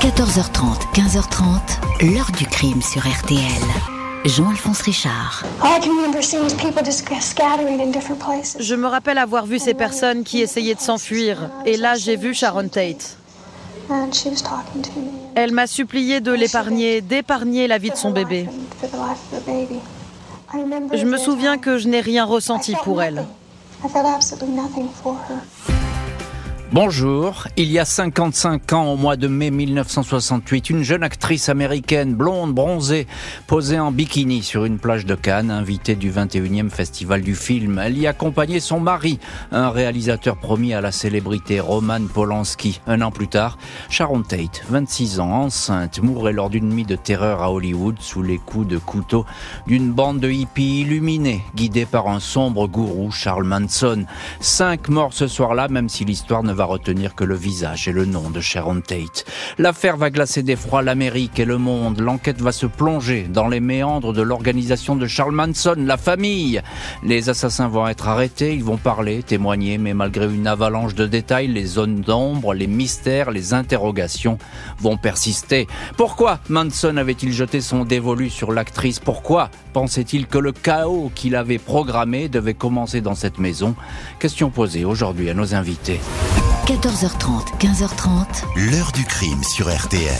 14h30, 15h30, l'heure du crime sur RTL. Jean-Alphonse Richard. Je me rappelle avoir vu ces personnes qui essayaient de s'enfuir. Et là, j'ai vu Sharon Tate. Elle m'a supplié de l'épargner, d'épargner la vie de son bébé. Je me souviens que je n'ai rien ressenti pour elle. Bonjour, il y a 55 ans, au mois de mai 1968, une jeune actrice américaine, blonde, bronzée, posait en bikini sur une plage de Cannes, invitée du 21e Festival du film. Elle y accompagnait son mari, un réalisateur promis à la célébrité, Roman Polanski. Un an plus tard, Sharon Tate, 26 ans, enceinte, mourait lors d'une nuit de terreur à Hollywood sous les coups de couteau d'une bande de hippies illuminés, guidés par un sombre gourou, Charles Manson. Cinq morts ce soir-là, même si l'histoire ne va retenir que le visage et le nom de Sharon Tate. L'affaire va glacer d'effroi l'Amérique et le monde. L'enquête va se plonger dans les méandres de l'organisation de Charles Manson, la famille. Les assassins vont être arrêtés, ils vont parler, témoigner, mais malgré une avalanche de détails, les zones d'ombre, les mystères, les interrogations vont persister. Pourquoi Manson avait-il jeté son dévolu sur l'actrice? Pourquoi pensait-il que le chaos qu'il avait programmé devait commencer dans cette maison? Question posée aujourd'hui à nos invités. 14h30, 15h30. L'heure du crime sur RTL.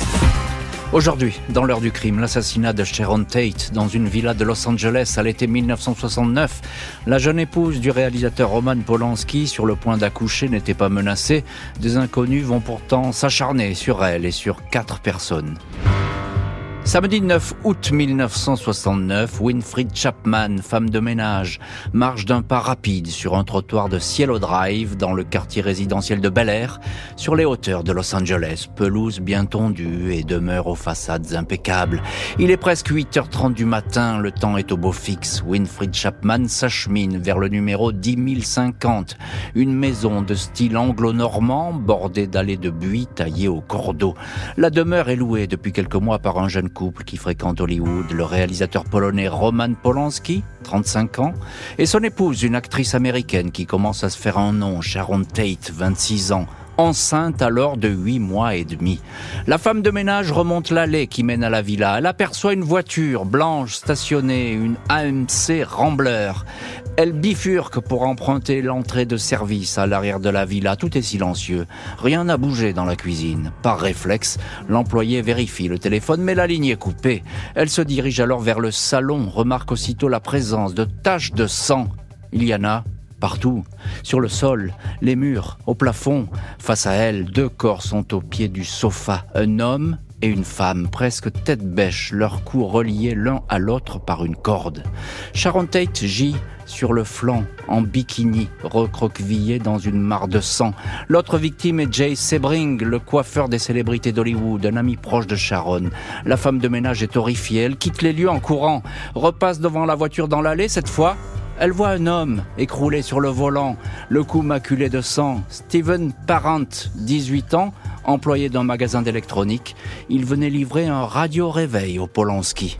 Aujourd'hui, dans l'heure du crime, l'assassinat de Sharon Tate dans une villa de Los Angeles à l'été 1969. La jeune épouse du réalisateur Roman Polanski, sur le point d'accoucher, n'était pas menacée. Des inconnus vont pourtant s'acharner sur elle et sur quatre personnes. Samedi 9 août 1969, Winfried Chapman, femme de ménage, marche d'un pas rapide sur un trottoir de Cielo Drive dans le quartier résidentiel de Bel Air, sur les hauteurs de Los Angeles, pelouse bien tondue et demeure aux façades impeccables. Il est presque 8h30 du matin, le temps est au beau fixe. Winfried Chapman s'achemine vers le numéro 10050, une maison de style anglo-normand bordée d'allées de buis taillées au cordeau. La demeure est louée depuis quelques mois par un jeune couple qui fréquente Hollywood, le réalisateur polonais Roman Polanski, 35 ans, et son épouse, une actrice américaine qui commence à se faire un nom, Sharon Tate, 26 ans, enceinte alors de huit mois et demi. La femme de ménage remonte l'allée qui mène à la villa. Elle aperçoit une voiture blanche stationnée, une AMC Rambler. Elle bifurque pour emprunter l'entrée de service à l'arrière de la villa. Tout est silencieux. Rien n'a bougé dans la cuisine. Par réflexe, l'employé vérifie le téléphone, mais la ligne est coupée. Elle se dirige alors vers le salon, remarque aussitôt la présence de taches de sang. Il y en a partout, sur le sol, les murs, au plafond. Face à elle, deux corps sont au pied du sofa, un homme et une femme, presque tête bêche, leurs cous reliés l'un à l'autre par une corde. Sharon Tate gît sur le flanc, en bikini, recroquevillé dans une mare de sang. L'autre victime est Jay Sebring, le coiffeur des célébrités d'Hollywood, un ami proche de Sharon. La femme de ménage est horrifiée, elle quitte les lieux en courant, repasse devant la voiture dans l'allée, cette fois, elle voit un homme écroulé sur le volant, le cou maculé de sang. Steven Parent, 18 ans, employé d'un magasin d'électronique. Il venait livrer un radio-réveil au Polanski.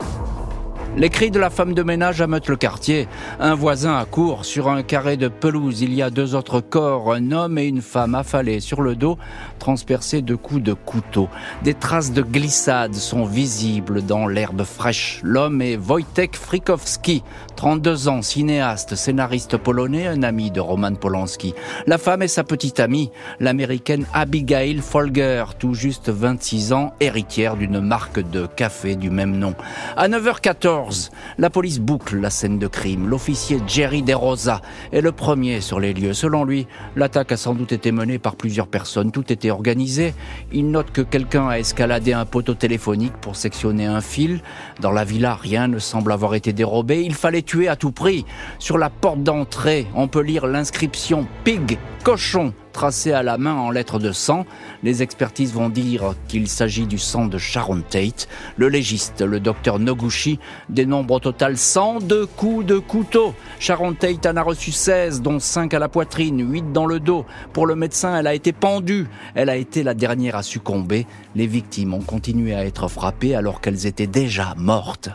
Les cris de la femme de ménage ameutent le quartier. Un voisin accourt sur un carré de pelouse. Il y a deux autres corps, un homme et une femme affalés sur le dos, transpercés de coups de couteau. Des traces de glissade sont visibles dans l'herbe fraîche. L'homme est Wojtek Frikowski, 32 ans, cinéaste, scénariste polonais, un ami de Roman Polanski. La femme est sa petite amie, l'américaine Abigail Folger, tout juste 26 ans, héritière d'une marque de café du même nom. À 9h14, la police boucle la scène de crime. L'officier Jerry DeRosa est le premier sur les lieux. Selon lui, l'attaque a sans doute été menée par plusieurs personnes. Tout était organisé. Il note que quelqu'un a escaladé un poteau téléphonique pour sectionner un fil. Dans la villa, rien ne semble avoir été dérobé. Il fallait tuer à tout prix. Sur la porte d'entrée, on peut lire l'inscription Pig, cochon tracé à la main en lettres de sang. Les expertises vont dire qu'il s'agit du sang de Sharon Tate. Le légiste, le docteur Noguchi, dénombre au total 102 coups de couteau. Sharon Tate en a reçu 16, dont 5 à la poitrine, 8 dans le dos. Pour le médecin, elle a été pendue. Elle a été la dernière à succomber. Les victimes ont continué à être frappées alors qu'elles étaient déjà mortes.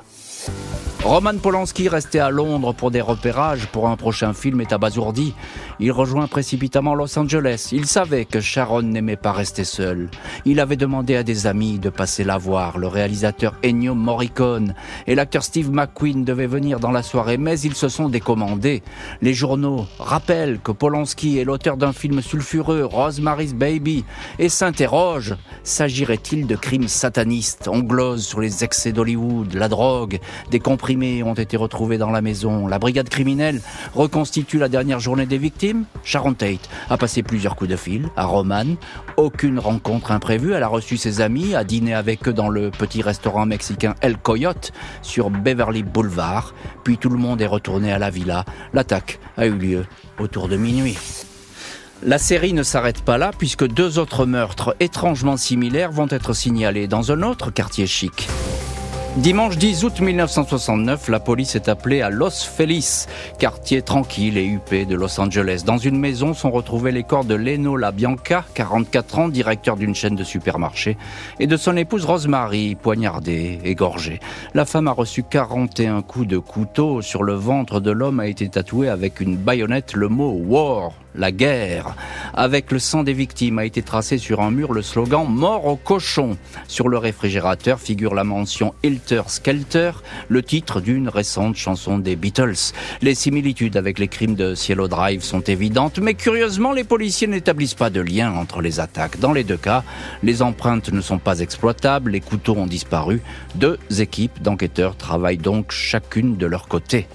Roman Polanski, resté à Londres pour des repérages pour un prochain film, est abasourdi. Il rejoint précipitamment Los Angeles. Il savait que Sharon n'aimait pas rester seul. Il avait demandé à des amis de passer la voir. Le réalisateur Ennio Morricone et l'acteur Steve McQueen devaient venir dans la soirée, mais ils se sont décommandés. Les journaux rappellent que Polanski est l'auteur d'un film sulfureux, Rosemary's Baby, et s'interrogent s'agirait-il de crimes satanistes? On glose sur les excès d'Hollywood, la drogue, des ont été retrouvés dans la maison. La brigade criminelle reconstitue la dernière journée des victimes. Sharon Tate a passé plusieurs coups de fil à Roman. Aucune rencontre imprévue. Elle a reçu ses amis, a dîné avec eux dans le petit restaurant mexicain El Coyote sur Beverly Boulevard. Puis tout le monde est retourné à la villa. L'attaque a eu lieu autour de minuit. La série ne s'arrête pas là puisque deux autres meurtres étrangement similaires vont être signalés dans un autre quartier chic. Dimanche 10 août 1969, la police est appelée à Los Feliz, quartier tranquille et huppé de Los Angeles. Dans une maison sont retrouvés les corps de Leno LaBianca, 44 ans, directeur d'une chaîne de supermarchés, et de son épouse Rosemary, poignardée, égorgée. La femme a reçu 41 coups de couteau. Sur le ventre de l'homme a été tatoué avec une baïonnette le mot War, la guerre. Avec le sang des victimes a été tracé sur un mur le slogan Mort au cochon. Sur le réfrigérateur figure la mention Hilter Skelter, le titre d'une récente chanson des Beatles. Les similitudes avec les crimes de Cielo Drive sont évidentes, mais curieusement, les policiers n'établissent pas de lien entre les attaques. Dans les deux cas, les empreintes ne sont pas exploitables, les couteaux ont disparu. Deux équipes d'enquêteurs travaillent donc chacune de leur côté.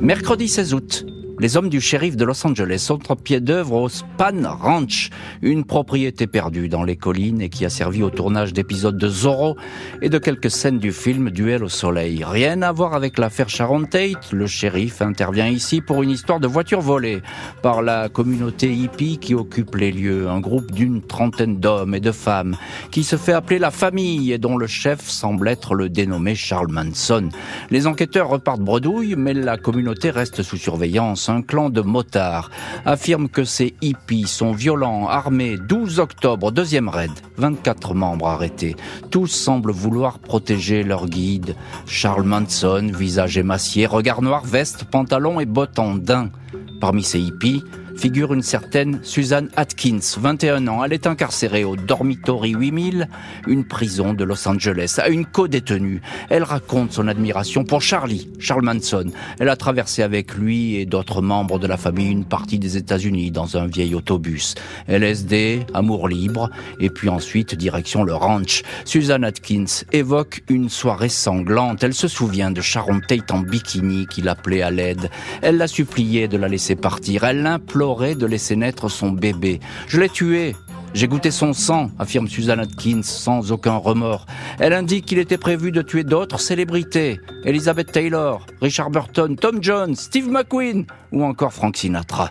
Mercredi 16 août, les hommes du shérif de Los Angeles sont en pied d'œuvre au Span Ranch, une propriété perdue dans les collines et qui a servi au tournage d'épisodes de Zorro et de quelques scènes du film Duel au soleil. Rien à voir avec l'affaire Sharon Tate, le shérif intervient ici pour une histoire de voiture volée par la communauté hippie qui occupe les lieux, un groupe d'une trentaine d'hommes et de femmes qui se fait appeler la famille et dont le chef semble être le dénommé Charles Manson. Les enquêteurs repartent bredouille, mais la communauté reste sous surveillance un clan de motards, affirme que ces hippies sont violents, armés. 12 octobre, deuxième raid, 24 membres arrêtés. Tous semblent vouloir protéger leur guide. Charles Manson, visage émacié, regard noir, veste, pantalon et bottes en daim. Parmi ces hippies, figure une certaine Suzanne Atkins, 21 ans. Elle est incarcérée au Dormitory 8000, une prison de Los Angeles, à une co-détenue. Elle raconte son admiration pour Charlie, Charles Manson. Elle a traversé avec lui et d'autres membres de la famille une partie des États-Unis dans un vieil autobus. LSD, amour libre, et puis ensuite direction le ranch. Suzanne Atkins évoque une soirée sanglante. Elle se souvient de Sharon Tate en bikini qui l'appelait à l'aide. Elle l'a supplié de la laisser partir. Elle l'implore de laisser naître son bébé. Je l'ai tué. J'ai goûté son sang, affirme Susan Atkins sans aucun remords. Elle indique qu'il était prévu de tuer d'autres célébrités. Elizabeth Taylor, Richard Burton, Tom Jones, Steve McQueen ou encore Frank Sinatra.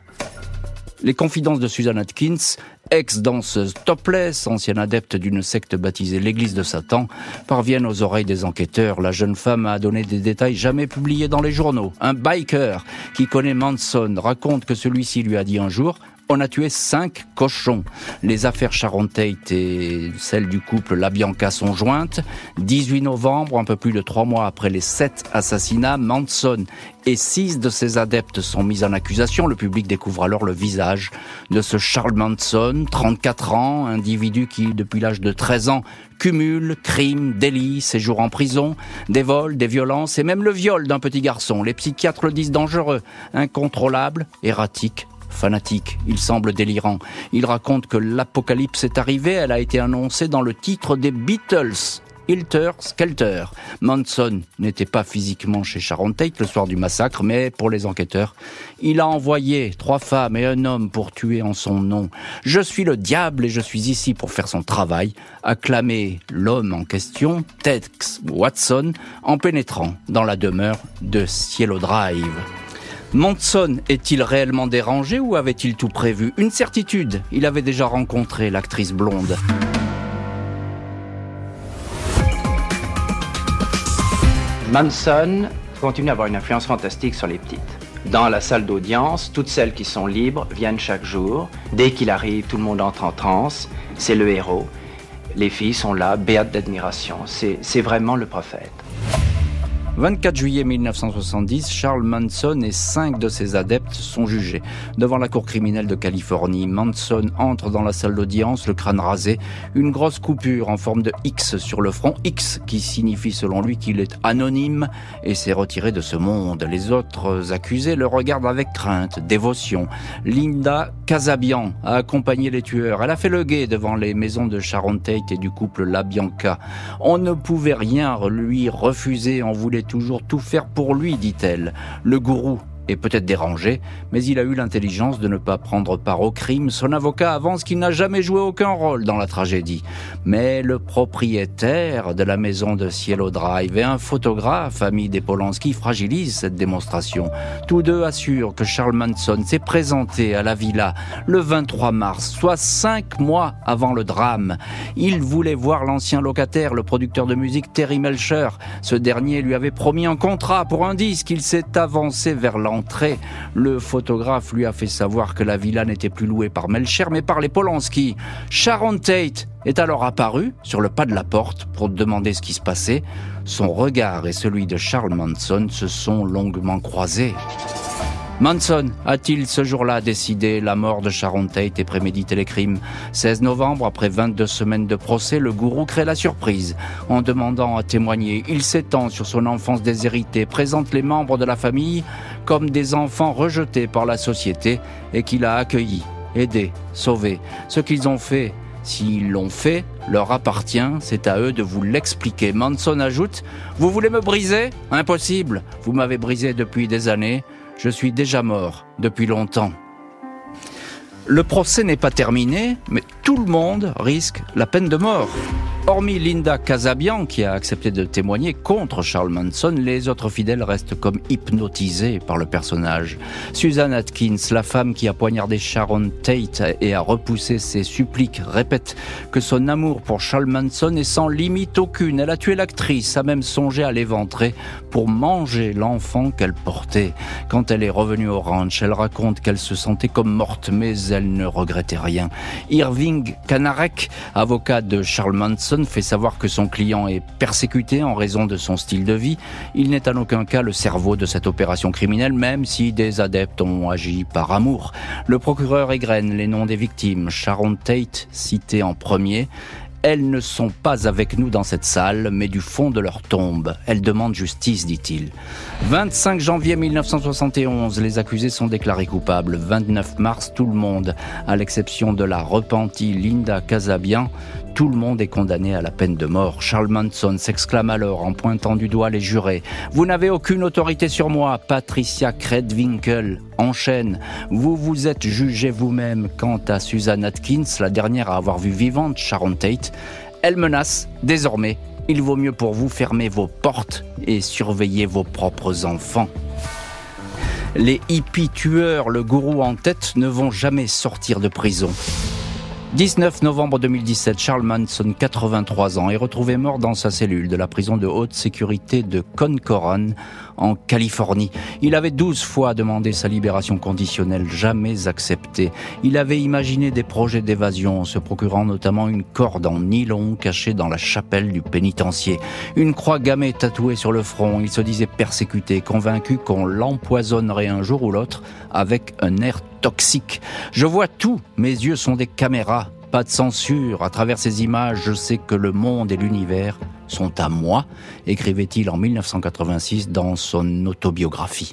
Les confidences de Susan Atkins, ex-danseuse topless, ancienne adepte d'une secte baptisée l'Église de Satan, parviennent aux oreilles des enquêteurs. La jeune femme a donné des détails jamais publiés dans les journaux. Un biker qui connaît Manson raconte que celui-ci lui a dit un jour on a tué cinq cochons. Les affaires Sharon Tate et celles du couple LaBianca sont jointes. 18 novembre, un peu plus de trois mois après les sept assassinats, Manson et six de ses adeptes sont mis en accusation. Le public découvre alors le visage de ce Charles Manson, 34 ans, individu qui, depuis l'âge de 13 ans, cumule crimes, délits, séjours en prison, des vols, des violences et même le viol d'un petit garçon. Les psychiatres le disent dangereux, incontrôlable, erratique, fanatique, il semble délirant. Il raconte que l'apocalypse est arrivée, elle a été annoncée dans le titre des Beatles. Hilter Skelter. Manson n'était pas physiquement chez Sharon Tate le soir du massacre, mais pour les enquêteurs, il a envoyé trois femmes et un homme pour tuer en son nom. Je suis le diable et je suis ici pour faire son travail, a clamé l'homme en question, Tex Watson, en pénétrant dans la demeure de Cielo Drive. Manson est-il réellement dérangé ou avait-il tout prévu? Une certitude, il avait déjà rencontré l'actrice blonde. Manson continue à avoir une influence fantastique sur les petites. Dans la salle d'audience, toutes celles qui sont libres viennent chaque jour. Dès qu'il arrive, tout le monde entre en transe. C'est le héros. Les filles sont là, béates d'admiration. C'est vraiment le prophète. 24 juillet 1970, Charles Manson et cinq de ses adeptes sont jugés. Devant la cour criminelle de Californie, Manson entre dans la salle d'audience, le crâne rasé, une grosse coupure en forme de X sur le front, X qui signifie selon lui qu'il est anonyme et s'est retiré de ce monde. Les autres accusés le regardent avec crainte, dévotion. Linda Casabian a accompagné les tueurs. Elle a fait le guet devant les maisons de Sharon Tate et du couple LaBianca. On ne pouvait rien lui refuser, on voulait toujours tout faire pour lui, dit-elle. Le gourou est peut-être dérangé, mais il a eu l'intelligence de ne pas prendre part au crime. Son avocat avance qu'il n'a jamais joué aucun rôle dans la tragédie. Mais le propriétaire de la maison de Cielo Drive et un photographe, ami des Polanski, fragilisent cette démonstration. Tous deux assurent que Charles Manson s'est présenté à la villa le 23 mars, soit cinq mois avant le drame. Il voulait voir l'ancien locataire, le producteur de musique Terry Melcher. Ce dernier lui avait promis un contrat pour un disque. Il s'est avancé vers le photographe lui a fait savoir que la villa n'était plus louée par Melcher mais par les Polanski. Sharon Tate est alors apparu sur le pas de la porte pour demander ce qui se passait. Son regard et celui de Charles Manson se sont longuement croisés. Manson a-t-il ce jour-là décidé la mort de Sharon Tate et prémédité les crimes 16 novembre, après 22 semaines de procès, le gourou crée la surprise. En demandant à témoigner, il s'étend sur son enfance déshéritée, présente les membres de la famille comme des enfants rejetés par la société et qu'il a accueillis, aidés, sauvés. Ce qu'ils ont fait S'ils l'ont fait, leur appartient, c'est à eux de vous l'expliquer. Manson ajoute, Vous voulez me briser? Impossible, vous m'avez brisé depuis des années, je suis déjà mort depuis longtemps. Le procès n'est pas terminé, mais tout le monde risque la peine de mort. Hormis Linda Casabian, qui a accepté de témoigner contre Charles Manson, les autres fidèles restent comme hypnotisés par le personnage. Susan Atkins, la femme qui a poignardé Sharon Tate et a repoussé ses suppliques, répète que son amour pour Charles Manson est sans limite aucune. Elle a tué l'actrice, a même songé à l'éventrer pour manger l'enfant qu'elle portait. Quand elle est revenue au ranch, elle raconte qu'elle se sentait comme morte, mais elle ne regrettait rien. Irving Kanarek, avocat de Charles Manson, fait savoir que son client est persécuté en raison de son style de vie. Il n'est en aucun cas le cerveau de cette opération criminelle, même si des adeptes ont agi par amour. Le procureur égrène les noms des victimes. Sharon Tate, cité en premier, elles ne sont pas avec nous dans cette salle, mais du fond de leur tombe. Elles demandent justice, dit-il. 25 janvier 1971, les accusés sont déclarés coupables. 29 mars, tout le monde, à l'exception de la repentie Linda Casabian, tout le monde est condamné à la peine de mort. Charles Manson s'exclame alors en pointant du doigt les jurés. Vous n'avez aucune autorité sur moi. Patricia Kredwinkel enchaîne. Vous vous êtes jugé vous-même quant à Susan Atkins, la dernière à avoir vu vivante Sharon Tate. Elle menace, désormais, il vaut mieux pour vous fermer vos portes et surveiller vos propres enfants. Les hippies tueurs, le gourou en tête, ne vont jamais sortir de prison. 19 novembre 2017, Charles Manson, 83 ans, est retrouvé mort dans sa cellule de la prison de haute sécurité de Concoran, en Californie. Il avait 12 fois demandé sa libération conditionnelle, jamais acceptée. Il avait imaginé des projets d'évasion, se procurant notamment une corde en nylon cachée dans la chapelle du pénitencier. Une croix gammée tatouée sur le front, il se disait persécuté, convaincu qu'on l'empoisonnerait un jour ou l'autre avec un air toxique. Je vois tout, mes yeux sont des caméras, pas de censure. À travers ces images, je sais que le monde et l'univers sont à moi, écrivait-il en 1986 dans son autobiographie.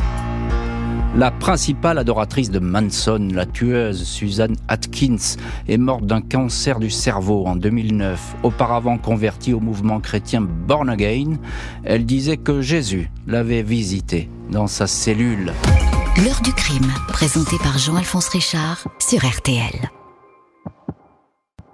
La principale adoratrice de Manson, la tueuse Susan Atkins, est morte d'un cancer du cerveau en 2009. Auparavant convertie au mouvement chrétien Born Again, elle disait que Jésus l'avait visitée dans sa cellule. L'heure du crime, présenté par Jean-Alphonse Richard sur RTL.